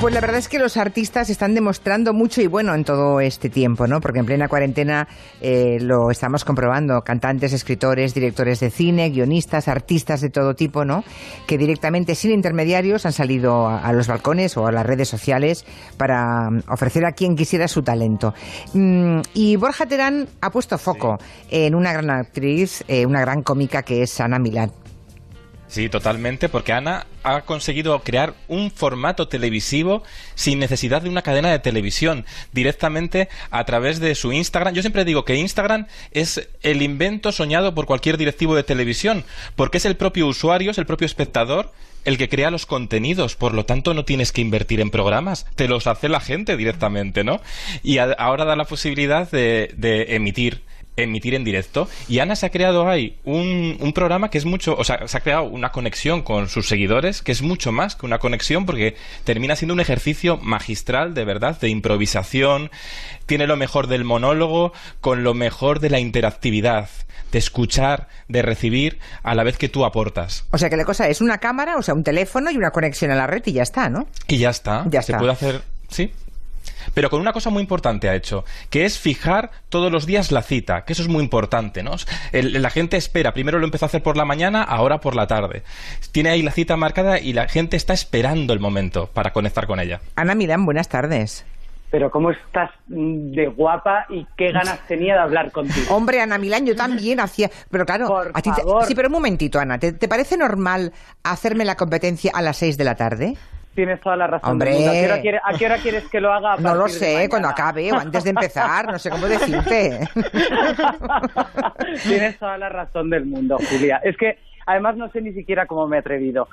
Pues la verdad es que los artistas están demostrando mucho y bueno en todo este tiempo, ¿no? Porque en plena cuarentena eh, lo estamos comprobando. Cantantes, escritores, directores de cine, guionistas, artistas de todo tipo, ¿no? Que directamente, sin intermediarios, han salido a, a los balcones o a las redes sociales para mm, ofrecer a quien quisiera su talento. Mm, y Borja Terán ha puesto foco en una gran actriz, eh, una gran cómica que es Ana Milán. Sí, totalmente, porque Ana ha conseguido crear un formato televisivo sin necesidad de una cadena de televisión, directamente a través de su Instagram. Yo siempre digo que Instagram es el invento soñado por cualquier directivo de televisión, porque es el propio usuario, es el propio espectador el que crea los contenidos, por lo tanto no tienes que invertir en programas, te los hace la gente directamente, ¿no? Y a- ahora da la posibilidad de, de emitir emitir en directo y Ana se ha creado ahí un, un programa que es mucho, o sea, se ha creado una conexión con sus seguidores que es mucho más que una conexión porque termina siendo un ejercicio magistral de verdad, de improvisación, tiene lo mejor del monólogo con lo mejor de la interactividad, de escuchar, de recibir a la vez que tú aportas. O sea que la cosa es una cámara, o sea, un teléfono y una conexión a la red y ya está, ¿no? Y ya está. Ya Se está. puede hacer, sí. Pero con una cosa muy importante ha hecho, que es fijar todos los días la cita, que eso es muy importante, ¿no? El- la gente espera, primero lo empezó a hacer por la mañana, ahora por la tarde. Tiene ahí la cita marcada y la gente está esperando el momento para conectar con ella. Ana Milán, buenas tardes. Pero cómo estás mm, de guapa y qué ganas tenía de hablar contigo. Hombre, Ana Milán, yo también hacía. Pero claro, Por a ti te- favor. Sí, pero un momentito, Ana. ¿te, te parece normal hacerme la competencia a las 6 de la tarde? Tienes toda la razón. Hombre. del mundo. ¿A qué, hora quiere- a qué hora quieres que lo haga? No lo sé, cuando acabe o antes de empezar, no sé cómo decirte. Tienes toda la razón del mundo, Julia. Es que además no sé ni siquiera cómo me he atrevido.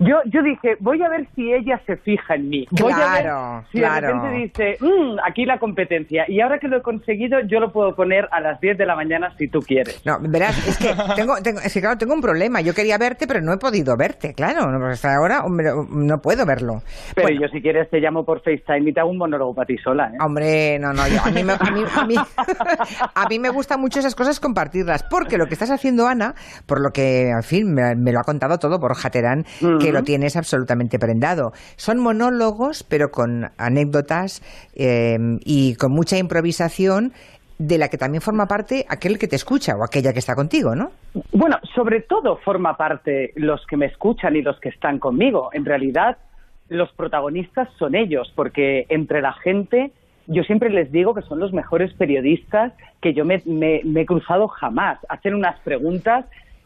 Yo, yo dije, voy a ver si ella se fija en mí. Voy a Claro, ver si claro. de repente dice, "Mm, aquí la competencia. Y ahora que lo he conseguido, yo lo puedo poner a las 10 de la mañana si tú quieres. No, verás, es que tengo, tengo, es que claro, tengo un problema. Yo quería verte, pero no he podido verte, claro. hasta ahora no puedo verlo. Pero Bueno, yo si quieres te llamo por FaceTime y te hago un monólogo para ti sola. ¿eh? Hombre, no, no, yo- a, mí me, a, mí, a, mí, a mí me gustan mucho esas cosas compartirlas, porque lo que estás haciendo, Ana, por lo que, en fin, me, me lo ha contado todo Borja Terán, que lo tienes absolutamente prendado. Son monólogos, pero con anécdotas eh, y con mucha improvisación de la que también forma parte aquel que te escucha o aquella que está contigo, ¿no? Bueno, sobre todo forma parte los que me escuchan y los que están conmigo. En realidad, los protagonistas son ellos, porque entre la gente, yo siempre les digo que son los mejores periodistas que yo me, me- me he cruzado jamás. Hacen unas preguntas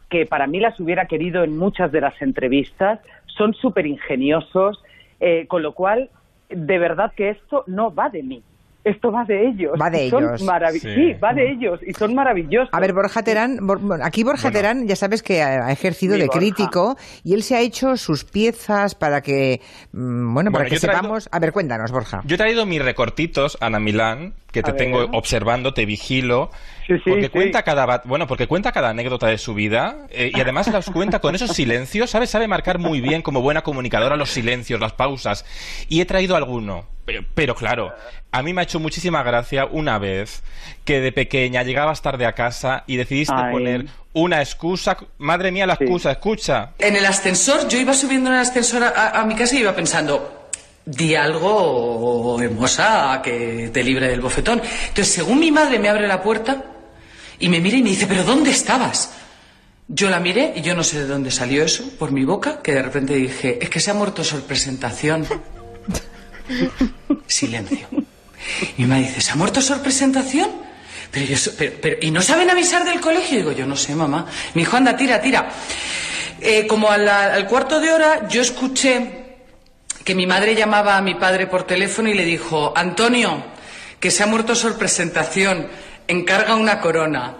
que para mí las hubiera querido en muchas de las entrevistas, son súper ingeniosos, eh, con lo cual, de verdad que esto no va de mí. Esto va de ellos. Va de ellos. Sí. sí, va de ellos y son maravillosos. A ver, Borja Terán, aquí Borja Bueno. Terán ya sabes que ha ejercido de Borja. crítico y él se ha hecho sus piezas para que, mm, bueno, para Bueno, que traído- sepamos. A ver, cuéntanos, Borja. Yo he traído mis recortitos, Ana Milán, que te A ver. tengo observando, te vigilo, Sí, sí, porque sí. cuenta cada bat- bueno, porque cuenta cada anécdota de su vida eh, y además las cuenta con esos silencios, sabe sabe marcar muy bien como buena comunicadora los silencios, las pausas y he traído alguno, pero, pero claro, a mí me ha hecho muchísima gracia una vez que de pequeña llegabas tarde a casa y decidiste Ay. poner una excusa, madre mía la Sí. excusa, escucha, En el ascensor, yo iba subiendo en el ascensor a, mi casa y iba pensando, di algo, hermosa, que te libre del bofetón. Entonces, según mi madre me abre la puerta y me mira y me dice, ¿pero dónde estabas? Yo la miré y yo no sé de dónde salió eso, por mi boca, que de repente dije, es que se ha muerto Sor Presentación. Silencio. Y mi madre dice, ¿se ha muerto Sor Presentación? Pero yo, so- pero, pero- ¿y no saben avisar del colegio? Digo, yo no sé, mamá. Mi hijo, anda, tira, tira. Eh, como a la- al cuarto de hora, yo escuché que mi madre llamaba a mi padre por teléfono y le dijo, Antonio, que se ha muerto Sor Presentación, encarga una corona.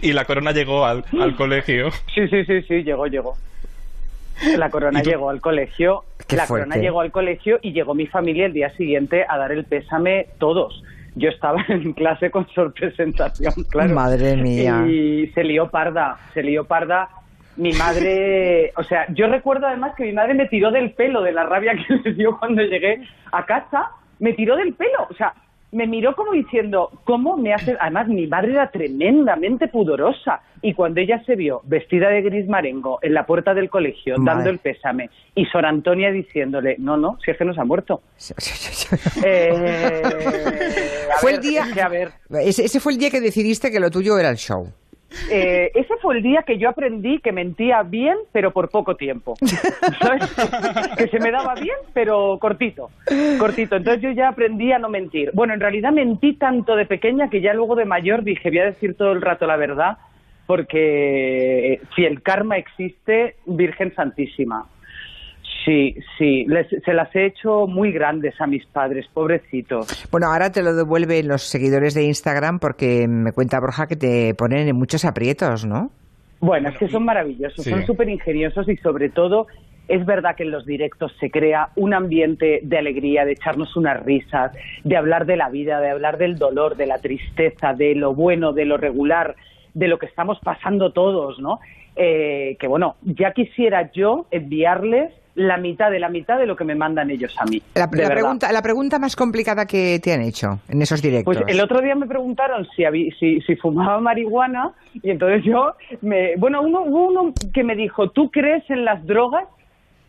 y la corona llegó al, al colegio. Sí, sí, sí, sí, llegó, llegó. La corona llegó al colegio, Qué la fuerte. corona llegó al colegio y llegó mi familia el día siguiente a dar el pésame todos. Yo estaba en clase con sorpresentación, claro. Madre mía. Y se lió parda, se lió parda. Mi madre, o sea, yo recuerdo además que mi madre me tiró del pelo de la rabia que le dio cuando llegué a casa, me tiró del pelo, o sea, me miró como diciendo, ¿cómo me hace...? Además, mi madre era tremendamente pudorosa. Y cuando ella se vio vestida de gris marengo en la puerta del colegio, dando el pésame, y Sor Antonia diciéndole, no, no, si es que nos ha muerto. Eh, fue el día... a ver. ese fue el día que decidiste que lo tuyo era el show. Eh, ese fue el día que yo aprendí que mentía bien, pero por poco tiempo. que se me daba bien, pero cortito. Cortito. Entonces yo ya aprendí a no mentir. Bueno, en realidad mentí tanto de pequeña que ya luego de mayor dije, voy a decir todo el rato la verdad, porque si el karma existe, Virgen Santísima. Sí, sí, se las he hecho muy grandes a mis padres, pobrecitos. Bueno, ahora te lo devuelven los seguidores de Instagram porque me cuenta Borja que te ponen en muchos aprietos, ¿no? Bueno, es que son maravillosos, son súper ingeniosos y sobre todo es verdad que en los directos se crea un ambiente de alegría, de echarnos unas risas, de hablar de la vida, de hablar del dolor, de la tristeza, de lo bueno, de lo regular, de lo que estamos pasando todos, ¿no? Eh, que bueno, ya quisiera yo enviarles la mitad de la mitad de lo que me mandan ellos a mí. La, pregunta, la pregunta más complicada que te han hecho en esos directos. Pues el otro día me preguntaron si, si, si fumaba marihuana y entonces yo, me, bueno, uno, hubo uno que me dijo, ¿tú crees en las drogas?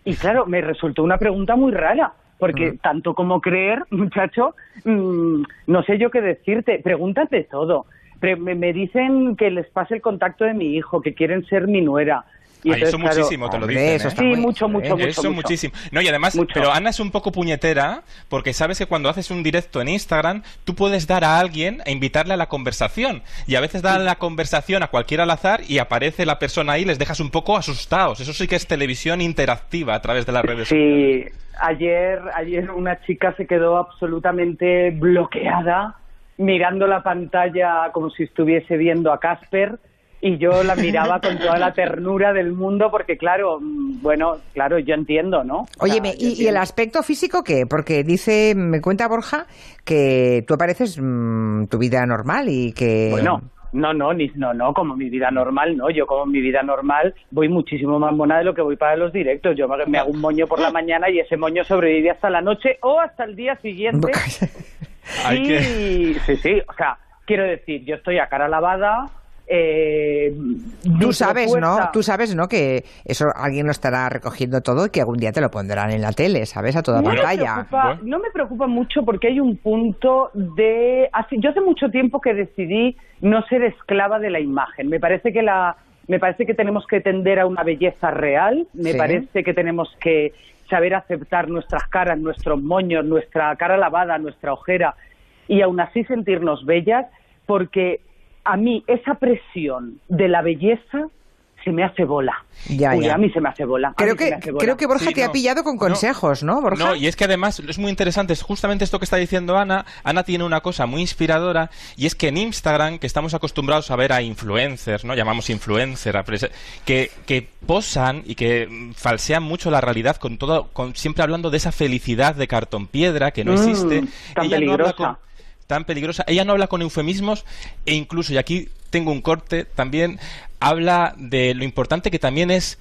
Y claro, me resultó una pregunta muy rara, porque tanto como creer, muchacho, mm, no sé yo qué decirte, pregúntate todo. me, me dicen que les pase el contacto de mi hijo, que quieren ser mi nuera, eso muchísimo, te lo dicen. Eso ¿eh? sí, mucho, mucho, mucho. Eso muchísimo. No, y además, pero Ana es un poco puñetera porque sabes que cuando haces un directo en Instagram, tú puedes dar a alguien e invitarle a la conversación. Y a veces dan la conversación a cualquiera al azar y aparece la persona ahí y les dejas un poco asustados. Eso sí que es televisión interactiva a través de las redes sociales. Sí, ayer, ayer una chica se quedó absolutamente bloqueada mirando la pantalla como si estuviese viendo a Casper y yo la miraba con toda la ternura del mundo porque claro, mm, bueno, claro, yo entiendo, ¿no? Oye, ¿y, el aspecto físico qué? Porque dice, me cuenta Borja, que tú apareces mm, tu vida normal y que... Bueno, no, no, ni, no, no, como mi vida normal, no. Yo como mi vida normal voy muchísimo más mona de lo que voy para los directos. Yo me, hago un moño por la mañana y ese moño sobrevive hasta la noche o hasta el día siguiente. sí, sí, sí, o sea, quiero decir, yo estoy a cara lavada, eh, tú sabes, ¿no? Tú sabes, ¿no? Que eso alguien lo estará recogiendo todo y que algún día te lo pondrán en la tele, ¿sabes? A toda pantalla. no me preocupa mucho porque hay un punto de... yo hace mucho tiempo que decidí no ser esclava de la imagen. Me parece que la... Me parece que tenemos que tender a una belleza real, me parece que tenemos que saber aceptar nuestras caras, nuestros moños, nuestra cara lavada, nuestra ojera y aún así sentirnos bellas, porque a mí esa presión de la belleza se me hace bola. Ya, a mí se me hace bola. Creo, que, creo que Borja te ha pillado con consejos, ¿no, Borja? No, y es que además es muy interesante, es justamente esto que está diciendo Ana. Ana tiene una cosa muy inspiradora y es que en Instagram, que estamos acostumbrados a ver a influencers, ¿no? Llamamos influencer, que, que posan y que falsean mucho la realidad con todo, con, siempre hablando de esa felicidad de cartón piedra que no mm, existe. Tan peligrosa tan peligrosa. Ella no habla con eufemismos e incluso, y aquí tengo un corte, también habla de lo importante que también es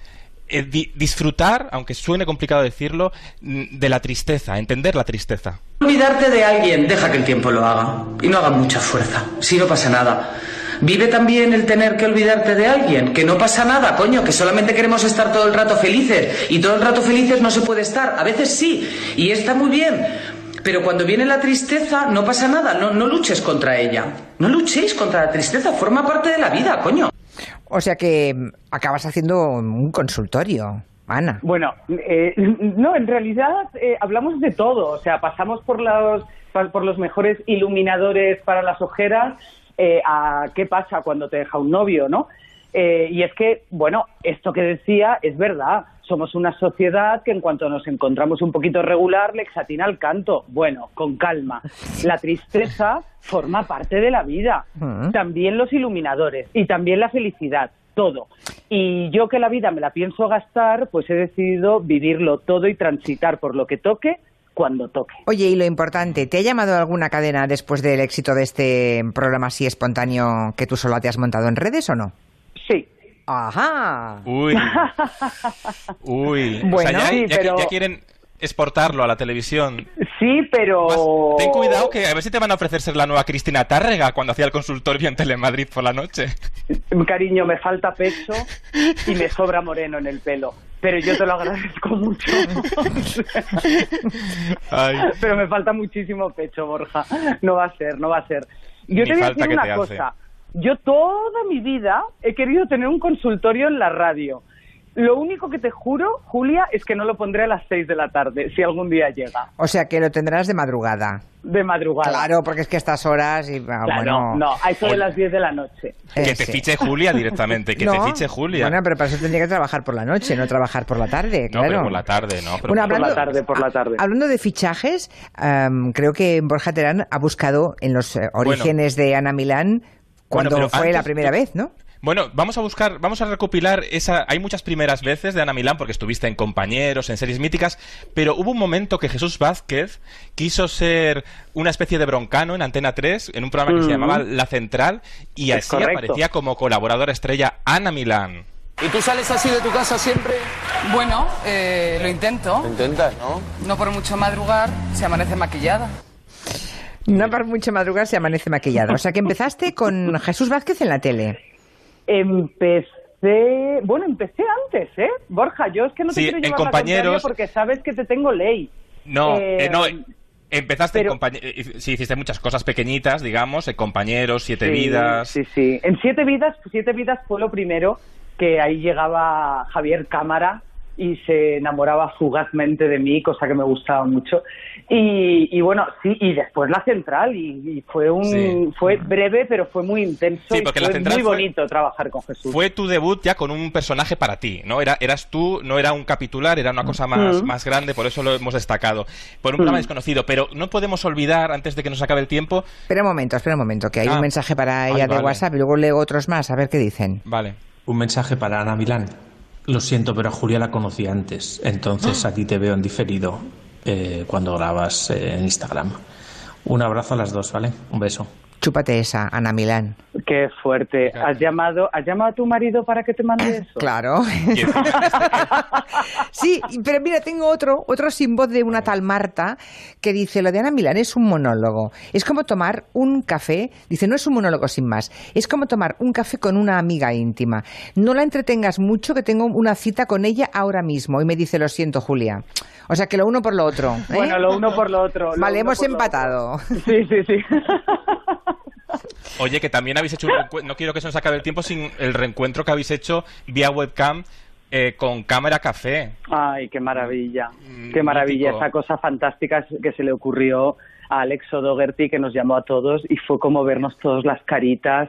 eh, disfrutar, aunque suene complicado decirlo, mm, de la tristeza, entender la tristeza. Olvidarte de alguien, deja que el tiempo lo haga y no haga mucha fuerza, si no pasa nada. Vive también el tener que olvidarte de alguien, que no pasa nada, coño, que solamente queremos estar todo el rato felices y todo el rato felices no se puede estar, a veces sí, y está muy bien, pero cuando viene la tristeza, no pasa nada, no, no luches contra ella. No luchéis contra la tristeza, forma parte de la vida, coño. O sea que mm, acabas haciendo un consultorio. Ana. Bueno, eh, no, en realidad eh, hablamos de todo, o sea, pasamos por los, por los mejores iluminadores para las ojeras eh, a qué pasa cuando te deja un novio, ¿no? y es que, bueno, esto que decía es verdad somos una sociedad que en cuanto nos encontramos un poquito regular le exatina el canto. Bueno, con calma. La tristeza forma parte de la vida. También los iluminadores y también la felicidad. Todo. Y yo que la vida me la pienso gastar, pues he decidido vivirlo todo y transitar por lo que toque cuando toque. Oye, y lo importante, ¿te ha llamado alguna cadena después del éxito de este programa así espontáneo que tú solo te has montado en redes o no? Sí, Ajá. Uy. Uy. Bueno, ya, quieren exportarlo a la televisión. Sí, pero... ten cuidado que a ver si te van a ofrecer ser la nueva Cristina Tárrega cuando hacía el consultorio en Telemadrid por la noche. Cariño, me falta pecho y me sobra moreno en el pelo. Pero yo te lo agradezco mucho. Pero me falta muchísimo pecho, Borja. No va a ser, no va a ser. Yo te voy a decir una cosa. Yo toda mi vida he querido tener un consultorio en la radio. Lo único que te juro, Julia, es que no lo pondré a las 6 de la tarde, si algún día llega. O sea, que lo tendrás de madrugada. De madrugada. Claro, porque es que a estas horas y ah, claro, No, a eso de las 10 de la noche. Que te fiche Julia directamente, que te fiche Julia. Bueno, pero para eso tendría que trabajar por la noche, no trabajar por la tarde, claro. No, pero por la tarde, no. Pero por la tarde, por la tarde. Hablando de fichajes, creo que Borja Terán ha buscado en los eh, orígenes de Ana Milán cuando fue la primera vez, ¿no? Bueno, vamos a buscar, vamos a recopilar esa. Hay muchas primeras veces de Ana Milán porque estuviste en compañeros, en series míticas, pero hubo un momento que Jesús Vázquez quiso ser una especie de broncano en Antena 3, en un programa que se llamaba La Central, y así aparecía como colaboradora estrella Ana Milán. ¿Y tú sales así de tu casa siempre? Bueno, eh, lo intento. ¿Lo intentas, no? No por mucho madrugar, se amanece maquillada. No por mucho madrugar, se amanece maquillada. O sea que empezaste con Jesús Vázquez en la tele. Empecé, bueno, empecé antes, ¿eh? Borja, yo es que no te quiero llevar en compañeros... porque sabes que te tengo ley. No, eh, no, eh, Empezaste en compañeros, eh, sí, hiciste muchas cosas pequeñitas, digamos, en compañeros, siete vidas. Sí, sí. En siete vidas, siete vidas fue lo primero que ahí llegaba Javier Cámara y se enamoraba fugazmente de mí, cosa que me gustaba mucho. Y, bueno, sí, y después la central, y, fue un fue breve, pero fue muy intenso y fue muy bonito trabajar con Jesús. Fue tu debut ya con un personaje para ti, ¿no? Era, eras tú, no era un capitular, era una cosa más, mm. más grande, por eso lo hemos destacado. Por un programa mm. desconocido, pero no podemos olvidar, antes de que nos acabe el tiempo... Espera un momento, espera un momento, que hay un ah. mensaje para ella de WhatsApp y luego leo otros más, a ver qué dicen. Vale. Un mensaje para Ana Milán. Lo siento, pero a Julia la conocí antes, entonces aquí te veo en diferido eh, cuando grabas eh, en Instagram. Un abrazo a las dos, ¿vale? Un beso. Chúpate esa, Ana Milán. Qué fuerte. ¿Has llamado, ¿Has llamado a tu marido para que te mande eso? Claro. sí, pero mira, tengo otro, otro sin voz de una tal Marta que dice, lo de Ana Milán es un monólogo. Es como tomar un café, dice, no es un monólogo sin más, es como tomar un café con una amiga íntima. No la entretengas mucho que tengo una cita con ella ahora mismo. Y me dice, lo siento, Julia. O sea que lo uno por lo otro. ¿eh? Bueno, lo uno por lo otro. vale, hemos empatado. Sí, sí, sí. Oye, que también habéis hecho un no quiero que se nos acabe el tiempo sin el reencuentro que habéis hecho vía webcam eh, con cámara café. Ay, qué maravilla, mm, qué maravilla, esa cosa fantástica que se le ocurrió a Alex O'Dougherty que nos llamó a todos y fue como vernos todos las caritas.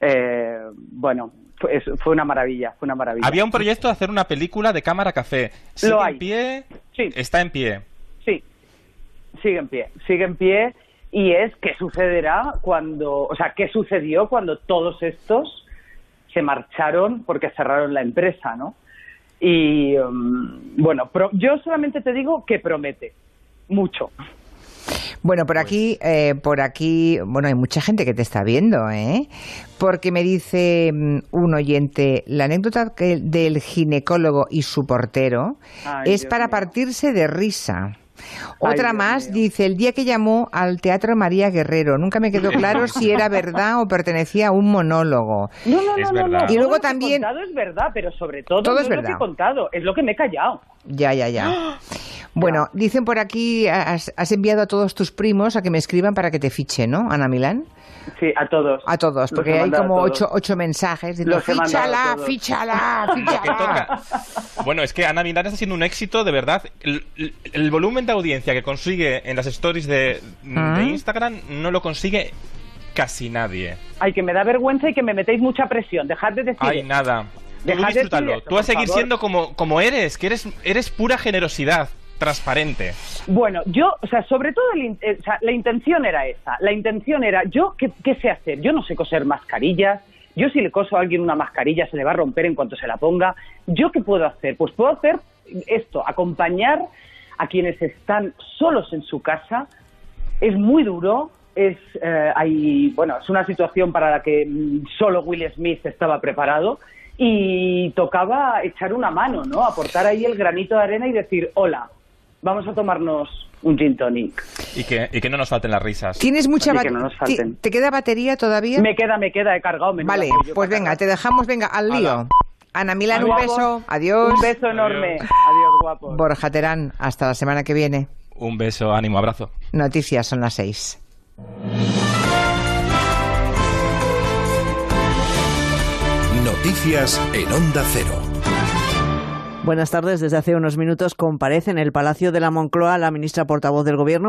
Eh, bueno, fue, fue, una maravilla, fue una maravilla. Había un proyecto de hacer una película de cámara café. ¿Sigue Lo en pie? Sí. Está en pie. Sí, sigue en pie, sigue en pie y es qué sucederá cuando, o sea, qué sucedió cuando todos estos se marcharon porque cerraron la empresa, ¿no? Y um, bueno, yo solamente te digo que promete mucho. Bueno, por aquí, eh, por aquí, bueno, hay mucha gente que te está viendo, ¿eh? Porque me dice mm, un oyente, la anécdota del ginecólogo y su portero es para partirse de risa. Otra más dice, el día que llamó al Teatro María Guerrero, nunca me quedó claro si era verdad o pertenecía a un monólogo. No, no, no, no, Y luego también... Lo es verdad, pero sobre todo, todo es, verdad. lo que he contado, es lo que me he callado. Ya, ya, ya. Bueno, dicen por aquí, has, has, enviado a todos tus primos a que me escriban para que te fiche, ¿no, Ana Milán? Sí, a todos. A todos, porque hay como ocho, ocho mensajes. Diciendo, fíchala, fíchala, fíchala. bueno, es que Ana Milán está siendo un éxito, de verdad. El, volumen de audiencia que consigue en las stories de, ah. Instagram no lo consigue casi nadie. Ay, que me da vergüenza y que me metéis mucha presión. Dejad de decir. Ay, nada. Dejad de Tú vas a seguir siendo como, como eres, que eres, eres pura generosidad transparente. Bueno, yo, o sea, sobre todo eh, la intención era esa. La intención era, yo, ¿qué, sé hacer? Yo no sé coser mascarillas. Yo si le coso a alguien una mascarilla se le va a romper en cuanto se la ponga. ¿Yo qué puedo hacer? Pues puedo hacer esto, acompañar a quienes están solos en su casa. Es muy duro, es, eh, hay, bueno, es una situación para la que mm, solo Will Smith estaba preparado y tocaba echar una mano, ¿no? Aportar ahí el granito de arena y decir, hola, vamos a tomarnos un gin tonic. Y que, y que no nos falten las risas. ¿Tienes mucha batería? no nos falten. ¿Te queda batería todavía? Me queda, me queda, he cargado. menuda Vale, pues venga, cargar. te dejamos, venga, al lío. Ana Milán, un beso. Adiós. Un beso enorme. Adiós, guapos. Borja Terán, hasta la semana que viene. Un beso, ánimo, abrazo. Noticias son las seis. Noticias en Onda Cero. Buenas tardes. Desde hace unos minutos comparece en el Palacio de la Moncloa la ministra portavoz del Gobierno.